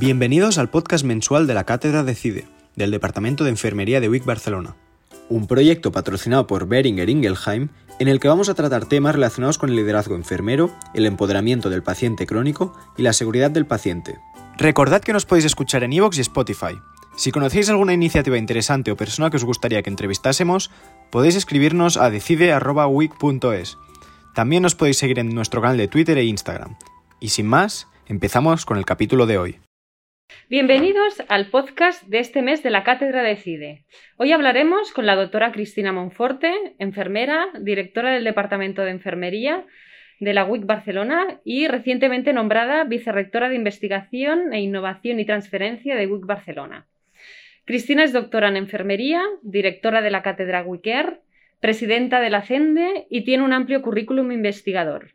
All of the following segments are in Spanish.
Bienvenidos al podcast mensual de la Cátedra de CIDE, del Departamento de Enfermería de WIC Barcelona, un proyecto patrocinado por Beringer Ingelheim en el que vamos a tratar temas relacionados con el liderazgo enfermero, el empoderamiento del paciente crónico y la seguridad del paciente. Recordad que nos podéis escuchar en iVoox y Spotify. Si conocéis alguna iniciativa interesante o persona que os gustaría que entrevistásemos, podéis escribirnos a decide.wic.es. También nos podéis seguir en nuestro canal de Twitter e Instagram. Y sin más, empezamos con el capítulo de hoy. Bienvenidos al podcast de este mes de la Cátedra de CIDE. Hoy hablaremos con la doctora Cristina Monforte, enfermera, directora del Departamento de Enfermería de la WIC Barcelona y recientemente nombrada vicerrectora de Investigación e Innovación y Transferencia de WIC Barcelona. Cristina es doctora en enfermería, directora de la Cátedra WICER, presidenta de la CENDE y tiene un amplio currículum investigador.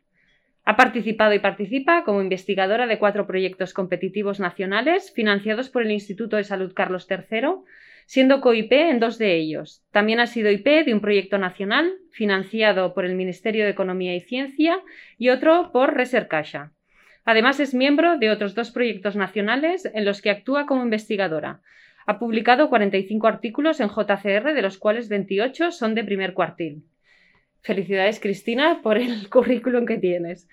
Ha participado y participa como investigadora de cuatro proyectos competitivos nacionales financiados por el Instituto de Salud Carlos III, siendo COIP en dos de ellos. También ha sido IP de un proyecto nacional financiado por el Ministerio de Economía y Ciencia y otro por Resercaixa. Además es miembro de otros dos proyectos nacionales en los que actúa como investigadora. Ha publicado 45 artículos en JCR, de los cuales 28 son de primer cuartil. Felicidades, Cristina, por el currículum que tienes.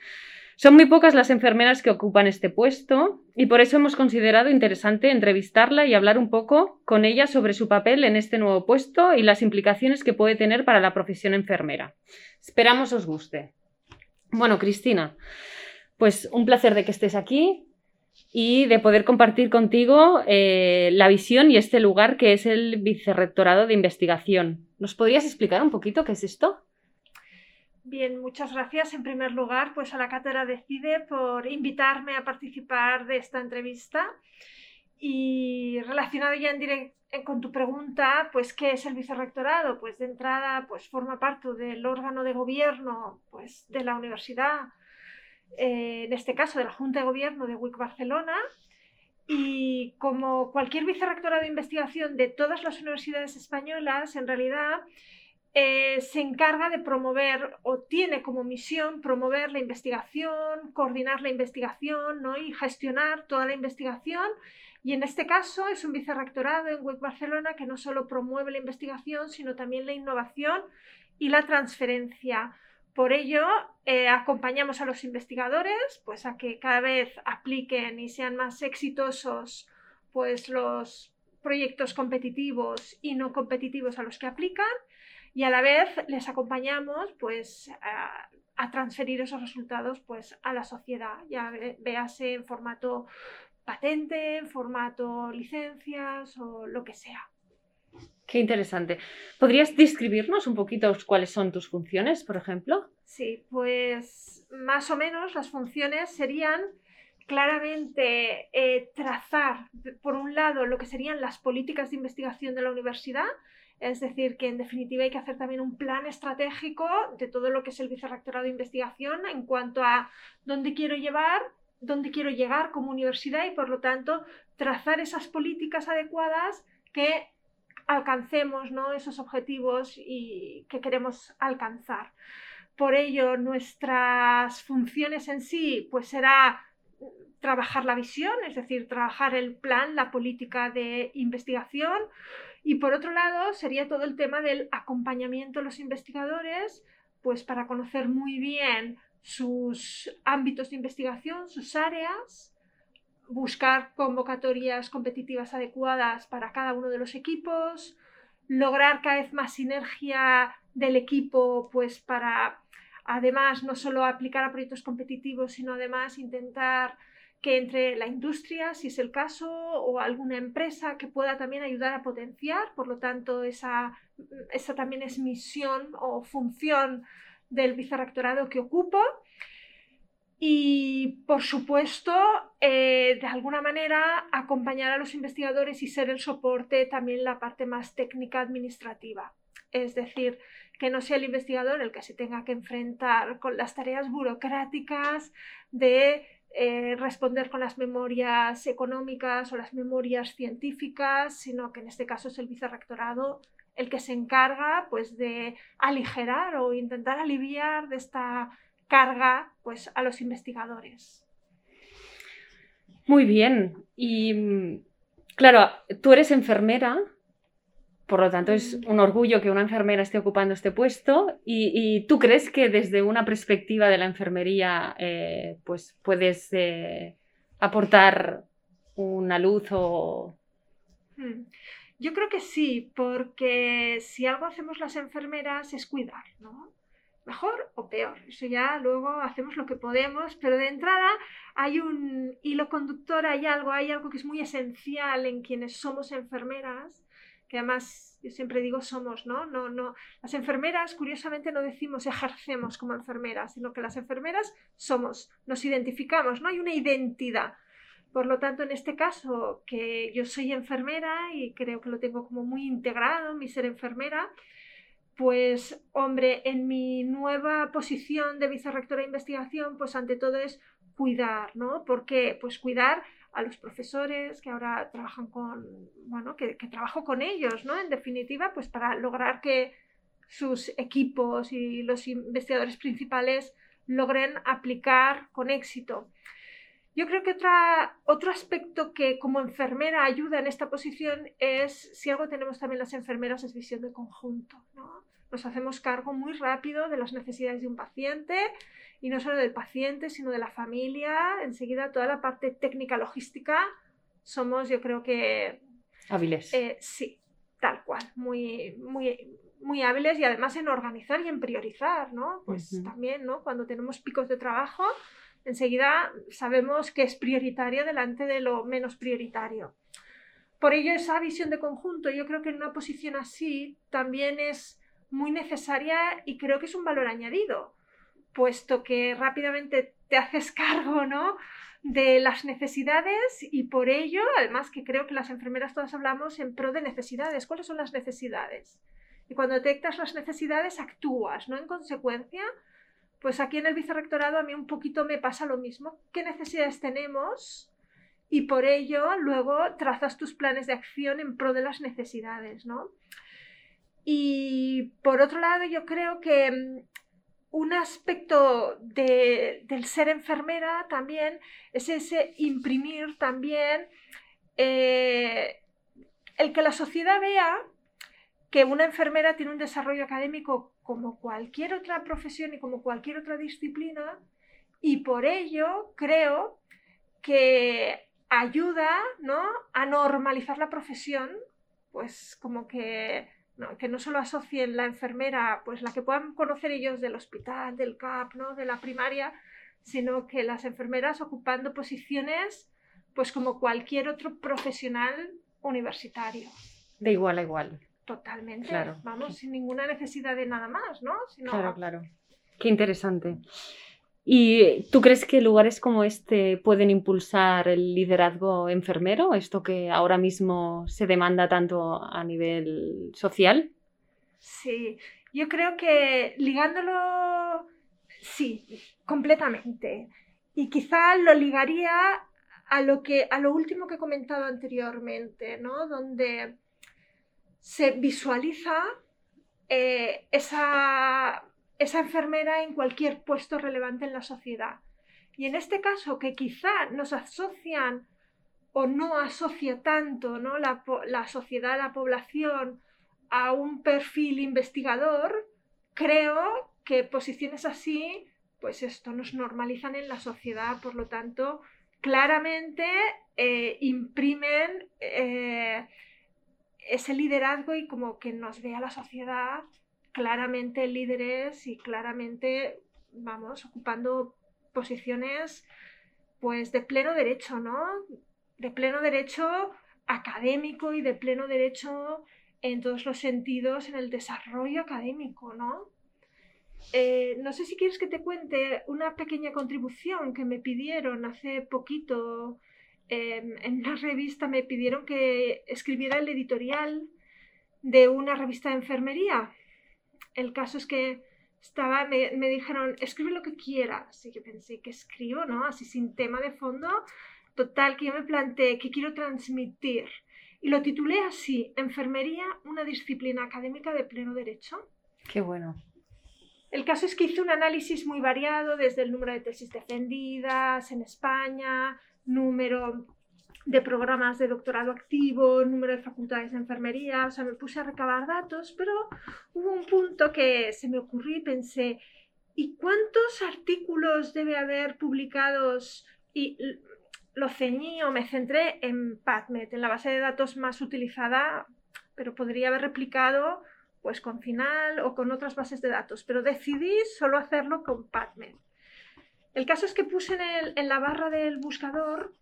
Son muy pocas las enfermeras que ocupan este puesto y por eso hemos considerado interesante entrevistarla y hablar un poco con ella sobre su papel en este nuevo puesto y las implicaciones que puede tener para la profesión enfermera. Esperamos os guste. Bueno, Cristina, pues un placer de que estés aquí y de poder compartir contigo eh, la visión y este lugar que es el Vicerrectorado de Investigación. ¿Nos podrías explicar un poquito qué es esto? Bien, muchas gracias en primer lugar pues a la Cátedra Decide por invitarme a participar de esta entrevista. Y relacionado ya en directo con tu pregunta, pues ¿qué es el vicerrectorado? Pues de entrada pues forma parte del órgano de gobierno pues de la universidad, eh, en este caso de la Junta de Gobierno de WIC Barcelona. Y como cualquier vicerrectorado de investigación de todas las universidades españolas, en realidad eh, se encarga de promover o tiene como misión promover la investigación, coordinar la investigación ¿no? y gestionar toda la investigación. Y en este caso es un vicerrectorado en WIC Barcelona que no solo promueve la investigación, sino también la innovación y la transferencia. Por ello, eh, acompañamos a los investigadores pues, a que cada vez apliquen y sean más exitosos pues, los proyectos competitivos y no competitivos a los que aplican y a la vez les acompañamos pues a, transferir esos resultados pues a la sociedad, ya véase en formato patente, en formato licencias o lo que sea. Qué interesante. ¿Podrías describirnos un poquito cuáles son tus funciones, por ejemplo? Sí, pues más o menos las funciones serían claramente eh, trazar, por un lado, lo que serían las políticas de investigación de la universidad, es decir, que en definitiva hay que hacer también un plan estratégico de todo lo que es el vicerrectorado de investigación en cuanto a dónde quiero llevar, dónde quiero llegar como universidad y por lo tanto trazar esas políticas adecuadas que alcancemos esos objetivos y que queremos alcanzar. Por ello, nuestras funciones en sí, pues será trabajar la visión, es decir, trabajar el plan, la política de investigación, y por otro lado, sería todo el tema del acompañamiento a los investigadores, pues para conocer muy bien sus ámbitos de investigación, sus áreas, buscar convocatorias competitivas adecuadas para cada uno de los equipos, lograr cada vez más sinergia del equipo, pues para además no solo aplicar a proyectos competitivos, sino además intentar que entre la industria, si es el caso, o alguna empresa que pueda también ayudar a potenciar. Por lo tanto, esa, esa también es misión o función del vicerrectorado que ocupo. Y, por supuesto, eh, de alguna manera, acompañar a los investigadores y ser el soporte también la parte más técnica administrativa. Es decir, que no sea el investigador el que se tenga que enfrentar con las tareas burocráticas de eh, responder con las memorias económicas o las memorias científicas, sino que en este caso es el vicerrectorado el que se encarga pues, de aligerar o intentar aliviar de esta carga pues, a los investigadores. Muy bien. Y claro, tú eres enfermera, por lo tanto es un orgullo que una enfermera esté ocupando este puesto. ¿Y, tú crees que desde una perspectiva de la enfermería eh, pues puedes eh, aportar una luz o... Hmm. Yo creo que sí, porque si algo hacemos las enfermeras es cuidar, ¿no? Mejor o peor, eso ya luego hacemos lo que podemos, pero de entrada hay un hilo conductor, hay algo, hay algo que es muy esencial en quienes somos enfermeras, que además yo siempre digo somos, ¿no? No, no. Las enfermeras, curiosamente, no decimos ejercemos como enfermeras, sino que las enfermeras somos, nos identificamos, ¿no? Hay una identidad. Por lo tanto, en este caso, que yo soy enfermera y creo que lo tengo como muy integrado, mi ser enfermera, pues hombre, en mi nueva posición de vicerrectora de investigación, pues ante todo es cuidar, ¿no? Porque pues cuidar a los profesores que ahora trabajan con, bueno, que, trabajo con ellos, ¿no? En definitiva, pues para lograr que sus equipos y los investigadores principales logren aplicar con éxito. Yo creo que otra, otro aspecto que como enfermera ayuda en esta posición es, si algo tenemos también las enfermeras, es visión de conjunto. ¿no? Nos hacemos cargo muy rápido de las necesidades de un paciente y no solo del paciente, sino de la familia. Enseguida toda la parte técnica, logística, somos yo creo que... Hábiles. Eh, sí, tal cual, muy, muy, muy hábiles y además en organizar y en priorizar, ¿no? Pues también, ¿no? Cuando tenemos picos de trabajo enseguida sabemos que es prioritario delante de lo menos prioritario. Por ello, esa visión de conjunto, yo creo que en una posición así también es muy necesaria y creo que es un valor añadido, puesto que rápidamente te haces cargo, ¿no? de las necesidades y por ello, además que creo que las enfermeras todas hablamos en pro de necesidades. ¿Cuáles son las necesidades? Y cuando detectas las necesidades, actúas, ¿no? En consecuencia, pues aquí en el vicerrectorado a mí un poquito me pasa lo mismo. ¿Qué necesidades tenemos? Y por ello luego trazas tus planes de acción en pro de las necesidades, ¿no? Y por otro lado, yo creo que mm, un aspecto del ser enfermera también es ese imprimir también eh, el que la sociedad vea que una enfermera tiene un desarrollo académico como cualquier otra profesión y como cualquier otra disciplina y por ello creo que ayuda ¿no? a normalizar la profesión, pues como que no, que no solo asocien la enfermera, pues la que puedan conocer ellos del hospital, del CAP, ¿no? de la primaria, sino que las enfermeras ocupando posiciones pues como cualquier otro profesional universitario. De igual a igual. Totalmente. Claro. Vamos, sin ninguna necesidad de nada más, ¿no? Claro, claro. Qué interesante. ¿Y tú crees que lugares como este pueden impulsar el liderazgo enfermero, esto que ahora mismo se demanda tanto a nivel social? Sí, yo creo que ligándolo, sí, completamente. Y quizá lo ligaría a lo, que, a lo último que he comentado anteriormente, ¿no? Donde se visualiza eh, esa, esa enfermera en cualquier puesto relevante en la sociedad. Y en este caso, que quizá nos asocian o no asocia tanto ¿no? La, la, sociedad, la población a un perfil investigador, creo que posiciones así, pues esto nos normalizan en la sociedad, por lo tanto, claramente eh, imprimen eh, ese liderazgo y como que nos vea la sociedad claramente líderes y claramente, vamos, ocupando posiciones pues de pleno derecho, ¿no? De pleno derecho académico y de pleno derecho en todos los sentidos en el desarrollo académico, ¿no? Eh, no sé si quieres que te cuente una pequeña contribución que me pidieron hace poquito en una revista me pidieron que escribiera el editorial de una revista de enfermería. El caso es que estaba, me, me, dijeron, escribe lo que quieras. Y yo pensé, que escribo? ¿No? Así sin tema de fondo. Total, que yo me planteé, ¿qué quiero transmitir? Y lo titulé así, Enfermería, una disciplina académica de pleno derecho. Qué bueno. El caso es que hice un análisis muy variado desde el número de tesis defendidas en España, número de programas de doctorado activo, número de facultades de enfermería, o sea, me puse a recabar datos, pero hubo un punto que se me ocurrió y pensé, ¿y cuántos artículos debe haber publicados? Y lo ceñí o me centré en PubMed, en la base de datos más utilizada, pero podría haber replicado pues con Final o con otras bases de datos, pero decidí solo hacerlo con PubMed. El caso es que puse en, en la barra del buscador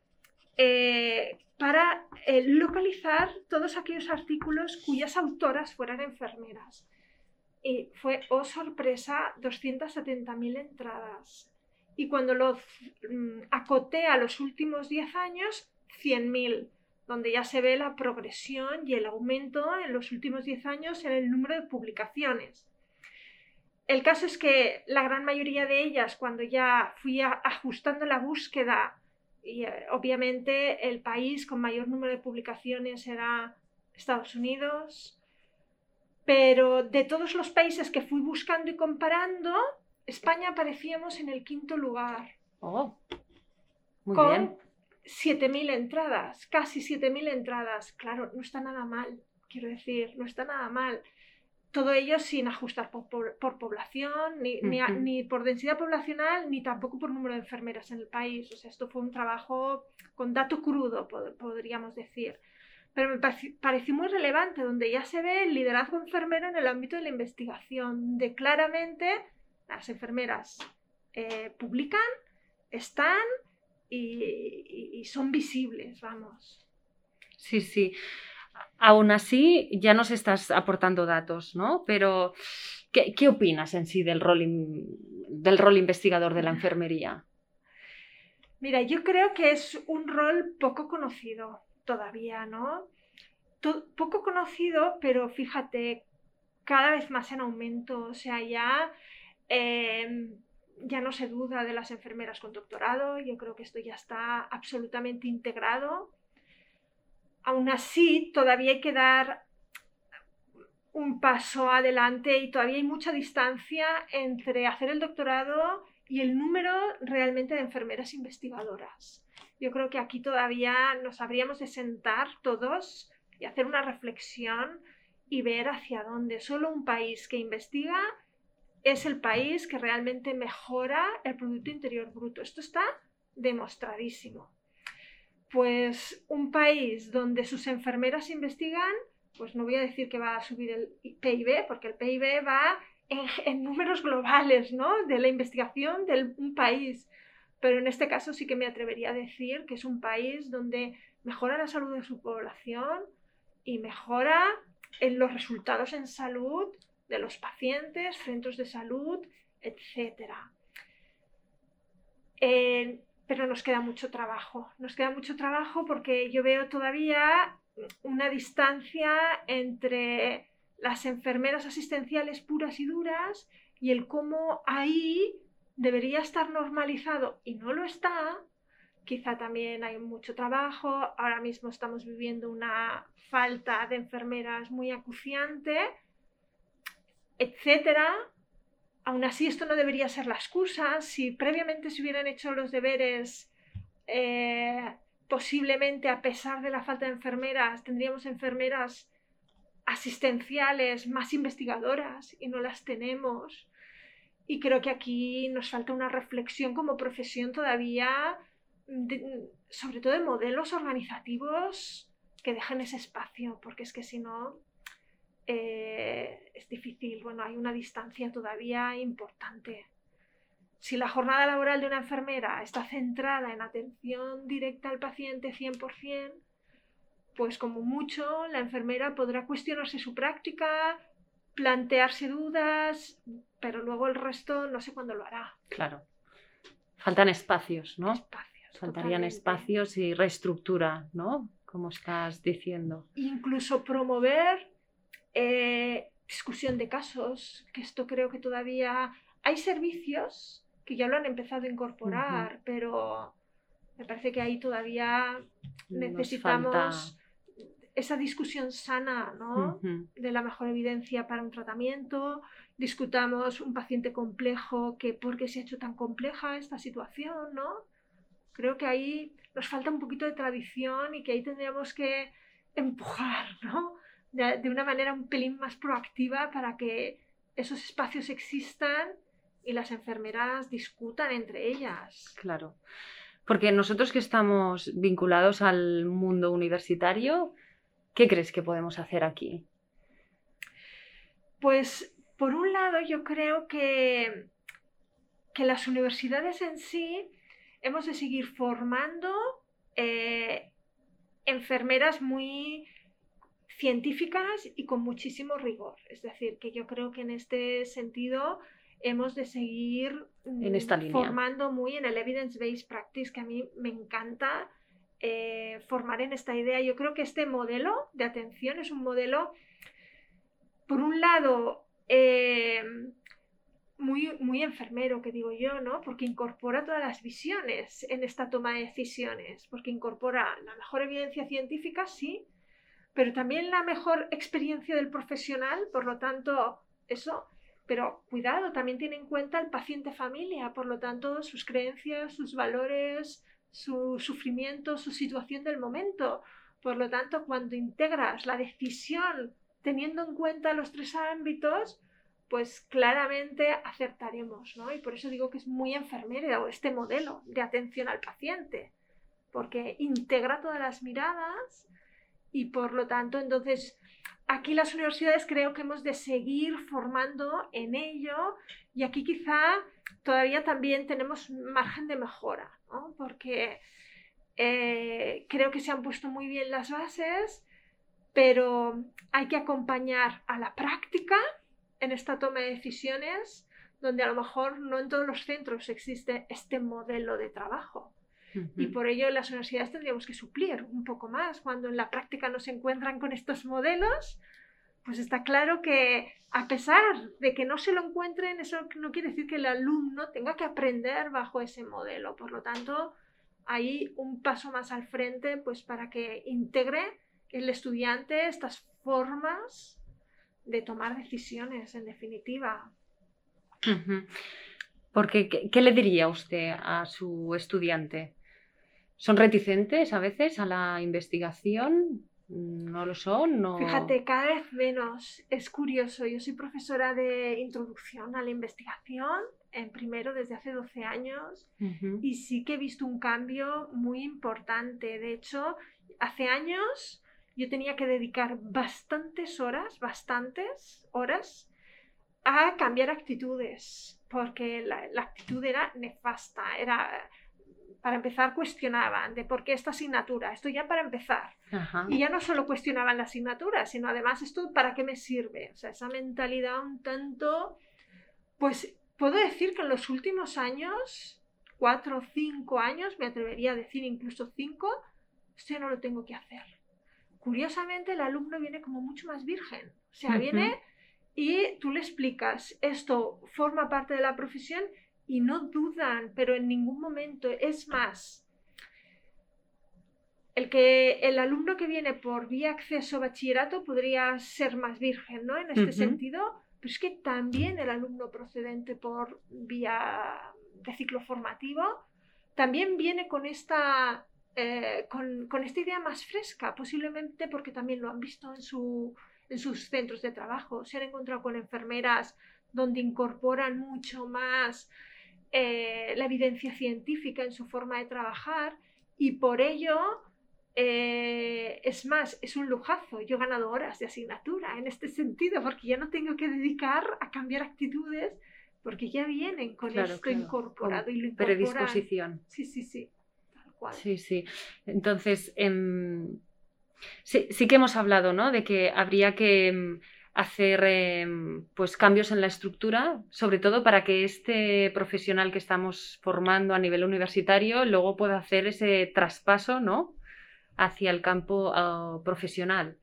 eh, para eh, localizar todos aquellos artículos cuyas autoras fueran enfermeras. Y fue, oh sorpresa, 270.000 entradas. Y cuando lo mm, acoté a los últimos 10 años, 100.000, donde ya se ve la progresión y el aumento en los últimos 10 años en el número de publicaciones. El caso es que la gran mayoría de ellas, cuando ya fui ajustando la búsqueda y eh, obviamente el país con mayor número de publicaciones era Estados Unidos, pero de todos los países que fui buscando y comparando, España aparecíamos en el quinto lugar. Oh, muy con bien. 7.000 entradas, casi 7.000 entradas. Claro, no está nada mal, quiero decir, no está nada mal todo ello sin ajustar por, población, ni, ni, por densidad poblacional, ni tampoco por número de enfermeras en el país. O sea, esto fue un trabajo con dato crudo, podríamos decir. Pero me pareció, muy relevante, donde ya se ve el liderazgo enfermero en el ámbito de la investigación, de claramente las enfermeras eh, publican, están y, y son visibles, vamos. Sí, sí. Aún así, ya nos estás aportando datos, ¿no? Pero, ¿qué, opinas en sí del rol, del rol investigador de la enfermería? Mira, yo creo que es un rol poco conocido todavía, ¿no? poco conocido, pero fíjate, cada vez más en aumento. O sea, ya, em, ya no se duda de las enfermeras con doctorado. Yo creo que esto ya está absolutamente integrado aún así todavía hay que dar un paso adelante y todavía hay mucha distancia entre hacer el doctorado y el número realmente de enfermeras investigadoras. Yo creo que aquí todavía nos habríamos de sentar todos y hacer una reflexión y ver hacia dónde. Solo un país que investiga es el país que realmente mejora el Producto Interior Bruto. Esto está demostradísimo pues un país donde sus enfermeras investigan, pues no voy a decir que va a subir el PIB, porque el PIB va en, números globales, ¿no? De la investigación de un país. Pero en este caso sí que me atrevería a decir que es un país donde mejora la salud de su población y mejora en los resultados en salud de los pacientes, centros de salud, etc pero nos queda mucho trabajo. Nos queda mucho trabajo porque yo veo todavía una distancia entre las enfermeras asistenciales puras y duras y el cómo ahí debería estar normalizado y no lo está. Quizá también hay mucho trabajo. Ahora mismo estamos viviendo una falta de enfermeras muy acuciante, etcétera Aún así, esto no debería ser la excusa. Si previamente se hubieran hecho los deberes, eh, posiblemente a pesar de la falta de enfermeras, tendríamos enfermeras asistenciales más investigadoras y no las tenemos. Y creo que aquí nos falta una reflexión como profesión todavía, sobre todo de modelos organizativos que dejen ese espacio, porque es que si no, eh, es difícil, bueno, hay una distancia todavía importante. Si la jornada laboral de una enfermera está centrada en atención directa al paciente 100%, pues como mucho la enfermera podrá cuestionarse su práctica, plantearse dudas, pero luego el resto no sé cuándo lo hará. Claro. Faltan espacios, ¿no? Espacios. Faltarían espacios y reestructura, ¿no? Como estás diciendo. Incluso promover eh, discusión de casos, que esto creo que todavía hay servicios que ya lo han empezado a incorporar, pero me parece que ahí todavía necesitamos esa discusión sana ¿no? de la mejor evidencia para un tratamiento discutamos un paciente complejo, que por qué se ha hecho tan compleja esta situación, ¿no? Creo que ahí nos falta un poquito de tradición y que ahí tendríamos que empujar, ¿no? De, de una manera un pelín más proactiva para que esos espacios existan y las enfermeras discutan entre ellas. Claro. Porque nosotros que estamos vinculados al mundo universitario, ¿qué crees que podemos hacer aquí? Pues por un lado yo creo que, que las universidades en sí hemos de seguir formando eh, enfermeras muy científicas y con muchísimo rigor. Es decir, que yo creo que en este sentido hemos de seguir mm, formando muy en el evidence-based practice, que a mí me encanta eh, formar en esta idea. Yo creo que este modelo de atención es un modelo, por un lado, eh, muy, muy enfermero, que digo yo, ¿no? Porque incorpora todas las visiones en esta toma de decisiones, porque incorpora la mejor evidencia científica, sí, pero también la mejor experiencia del profesional, por lo tanto, eso, pero cuidado, también tiene en cuenta el paciente familia, por lo tanto, sus creencias, sus valores, su sufrimiento, su situación del momento. Por lo tanto, cuando integras la decisión teniendo en cuenta los tres ámbitos, pues claramente acertaremos, ¿no? Y por eso digo que es muy enfermera este modelo de atención al paciente, porque integra todas las miradas y por lo tanto, entonces, aquí las universidades creo que hemos de seguir formando en ello y aquí quizá todavía también tenemos margen de mejora, ¿no? Porque eh, creo que se han puesto muy bien las bases, pero hay que acompañar a la práctica en esta toma de decisiones donde a lo mejor no en todos los centros existe este modelo de trabajo. Y por ello las universidades tendríamos que suplir un poco más. Cuando en la práctica no se encuentran con estos modelos, pues está claro que a pesar de que no se lo encuentren, eso no quiere decir que el alumno tenga que aprender bajo ese modelo. Por lo tanto, hay un paso más al frente pues para que integre el estudiante estas formas de tomar decisiones, en definitiva. Porque, ¿qué, le diría usted a su estudiante? ¿Son reticentes a veces a la investigación? ¿No lo son? No... Fíjate, cada vez menos. Es curioso. Yo soy profesora de introducción a la investigación en primero desde hace 12 años y sí que he visto un cambio muy importante. De hecho, hace años yo tenía que dedicar bastantes horas, bastantes horas a cambiar actitudes, porque la, actitud era nefasta, era, para empezar, cuestionaban de por qué esta asignatura, esto ya para empezar. Y ya no solo cuestionaban la asignatura, sino además esto para qué me sirve. O sea, esa mentalidad un tanto, pues puedo decir que en los últimos años, cuatro o cinco años, me atrevería a decir incluso cinco, esto ya no lo tengo que hacer curiosamente el alumno viene como mucho más virgen. O sea, viene y tú le explicas, esto forma parte de la profesión y no dudan, pero en ningún momento. Es más, el que el alumno que viene por vía acceso bachillerato podría ser más virgen, ¿no? En este sentido, pero es que también el alumno procedente por vía de ciclo formativo también viene con esta eh, con, esta idea más fresca, posiblemente porque también lo han visto en, su, en sus centros de trabajo, se han encontrado con enfermeras donde incorporan mucho más eh, la evidencia científica en su forma de trabajar y por ello eh, es más, es un lujazo. Yo he ganado horas de asignatura en este sentido porque ya no tengo que dedicar a cambiar actitudes porque ya vienen con esto incorporado y lo incorporan. Predisposición. Sí, sí, sí. Sí, sí. Entonces, em, sí, que hemos hablado, ¿no? De que habría que em, hacer em, pues cambios en la estructura, sobre todo para que este profesional que estamos formando a nivel universitario luego pueda hacer ese traspaso, ¿no? hacia el campo ah, profesional.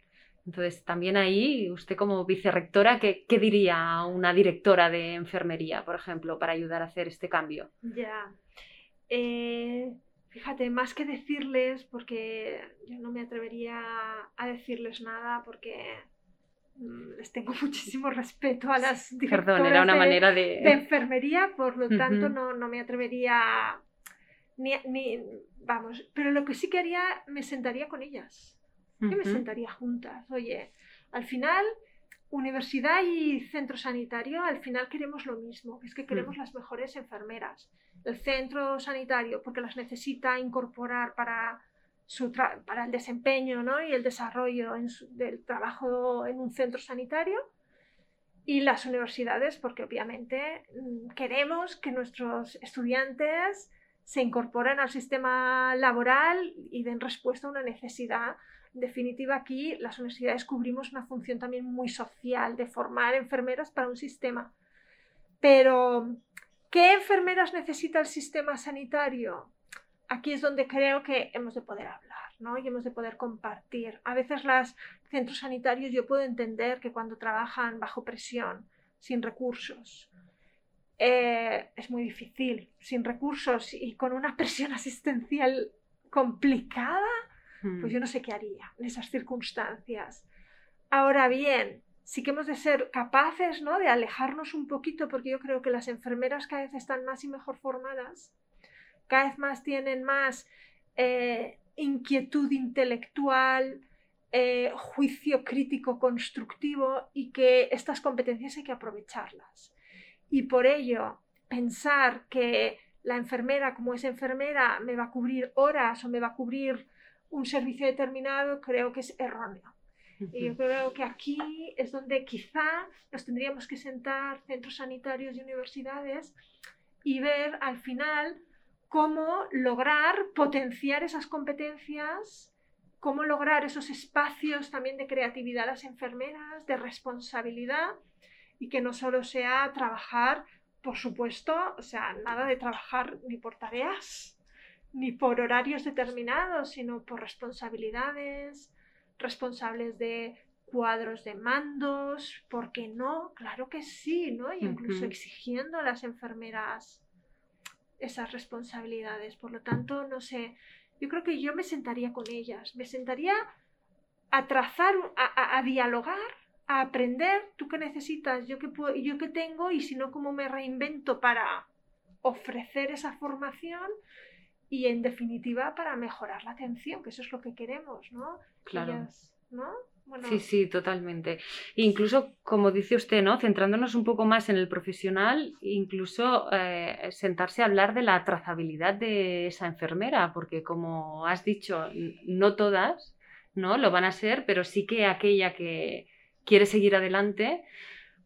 Entonces, también ahí, usted como vicerrectora, ¿qué, ¿qué, diría a una directora de enfermería, por ejemplo, para ayudar a hacer este cambio? Ya. Eh, Fíjate, más que decirles, porque yo no me atrevería a decirles nada, porque les tengo muchísimo respeto a las directoras Perdón, era una de, manera de... de enfermería, por lo tanto Ujú. no, no me atrevería ni, ni- vamos, pero lo que sí que haría, me sentaría con ellas, yo me Ujú. sentaría juntas. Oye, al final, universidad y centro sanitario, al final queremos lo mismo, es que queremos las mejores enfermeras. El centro sanitario, porque las necesita incorporar para, su para el desempeño ¿no? y el desarrollo en su- del trabajo en un centro sanitario. Y las universidades, porque obviamente mm, queremos que nuestros estudiantes se incorporen al sistema laboral y den respuesta a una necesidad. En definitiva, aquí las universidades cubrimos una función también muy social de formar enfermeras para un sistema. Pero, ¿qué enfermeras necesita el sistema sanitario? Aquí es donde creo que hemos de poder hablar, ¿no? Y hemos de poder compartir. A veces los centros sanitarios yo puedo entender que cuando trabajan bajo presión, sin recursos, eh, es muy difícil, sin recursos y con una presión asistencial complicada, Mm. pues yo no sé qué haría en esas circunstancias. Ahora bien, sí que hemos de ser capaces ¿no? de alejarnos un poquito, porque yo creo que las enfermeras cada vez están más y mejor formadas, cada vez más tienen más eh, inquietud intelectual, eh, juicio crítico constructivo y que estas competencias hay que aprovecharlas. Y por ello, pensar que la enfermera, como es enfermera, me va a cubrir horas o me va a cubrir un servicio determinado, creo que es erróneo. Y yo creo que aquí es donde quizá nos tendríamos que sentar centros sanitarios y universidades y ver al final cómo lograr potenciar esas competencias, cómo lograr esos espacios también de creatividad a las enfermeras, de responsabilidad y que no solo sea trabajar, por supuesto, o sea, nada de trabajar ni por tareas, ni por horarios determinados, sino por responsabilidades, responsables de cuadros de mandos, ¿por qué no? Claro que sí, ¿no? Y incluso exigiendo a las enfermeras esas responsabilidades. Por lo tanto, no sé, yo creo que yo me sentaría con ellas, me sentaría a trazar, a, a- a dialogar, a aprender, tú qué necesitas, yo qué, puedo, yo qué tengo y si no, cómo me reinvento para ofrecer esa formación y en definitiva para mejorar la atención, que eso es lo que queremos, ¿no? Claro. Ellas, ¿no? Bueno, Sí, sí, totalmente. Incluso, como dice usted, ¿no? Centrándonos un poco más en el profesional, incluso eh, sentarse a hablar de la trazabilidad de esa enfermera, porque como has dicho, no todas, ¿no? Lo van a ser, pero sí que aquella que quiere seguir adelante,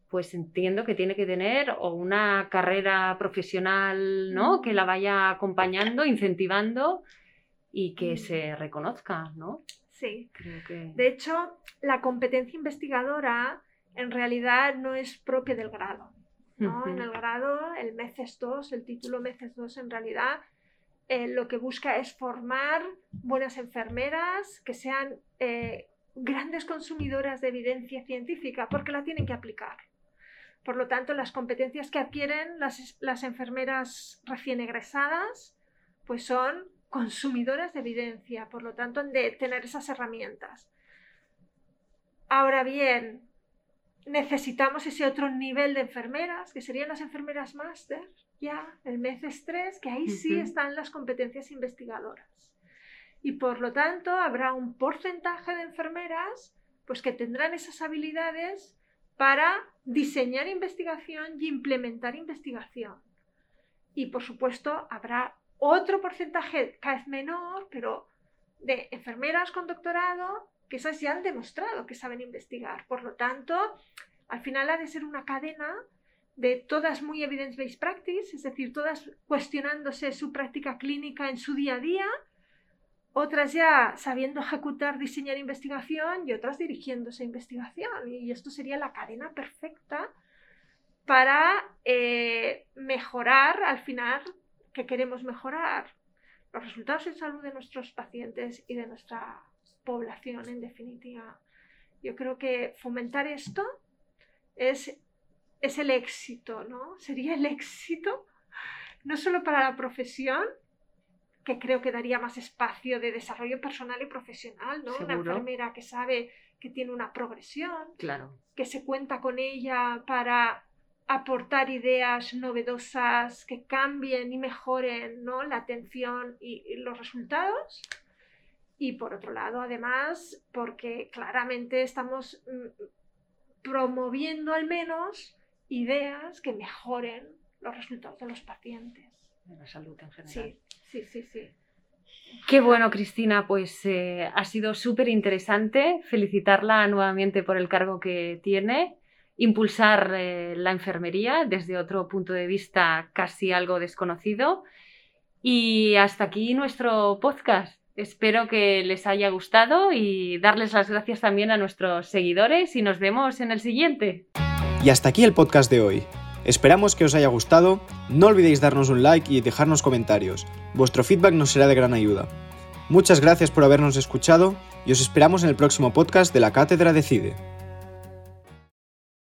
pues entiendo que tiene que tener o una carrera profesional, ¿no? Que la vaya acompañando, incentivando y que se reconozca, ¿no? Sí. Creo que... De hecho, la competencia investigadora en realidad no es propia del grado. ¿no? En el grado, el MECES 2, el título MECES 2 en realidad eh, lo que busca es formar buenas enfermeras que sean eh, grandes consumidoras de evidencia científica porque la tienen que aplicar. Por lo tanto, las competencias que adquieren las, las enfermeras recién egresadas pues son consumidoras de evidencia, por lo tanto han de tener esas herramientas. Ahora bien, necesitamos ese otro nivel de enfermeras, que serían las enfermeras máster, ya, el MECES 3, que ahí sí están las competencias investigadoras. Y por lo tanto habrá un porcentaje de enfermeras pues que tendrán esas habilidades para diseñar investigación y implementar investigación. Y por supuesto habrá otro porcentaje cada vez menor, pero de enfermeras con doctorado que esas ya han demostrado que saben investigar. Por lo tanto, al final ha de ser una cadena de todas muy evidence-based practice, es decir, todas cuestionándose su práctica clínica en su día a día, otras ya sabiendo ejecutar, diseñar investigación y otras dirigiéndose a investigación. Y esto sería la cadena perfecta para eh, mejorar al final que queremos mejorar los resultados en salud de nuestros pacientes y de nuestra población en definitiva. Yo creo que fomentar esto es, es el éxito, ¿no? Sería el éxito no solo para la profesión, que creo que daría más espacio de desarrollo personal y profesional, ¿no? Una Seguro. enfermera que sabe que tiene una progresión, Claro. que se cuenta con ella para aportar ideas novedosas que cambien y mejoren ¿no? la atención y, y los resultados. Y por otro lado, además, porque claramente estamos mm, promoviendo al menos ideas que mejoren los resultados de los pacientes. De la salud en general. Sí, sí, sí, sí. Qué bueno, Cristina, pues eh, ha sido súper interesante felicitarla nuevamente por el cargo que tiene, impulsar eh, la enfermería desde otro punto de vista casi algo desconocido. Y hasta aquí nuestro podcast. Espero que les haya gustado y darles las gracias también a nuestros seguidores y nos vemos en el siguiente. Y hasta aquí el podcast de hoy. Esperamos que os haya gustado, no olvidéis darnos un like y dejarnos comentarios, vuestro feedback nos será de gran ayuda. Muchas gracias por habernos escuchado y os esperamos en el próximo podcast de la Cátedra Decide.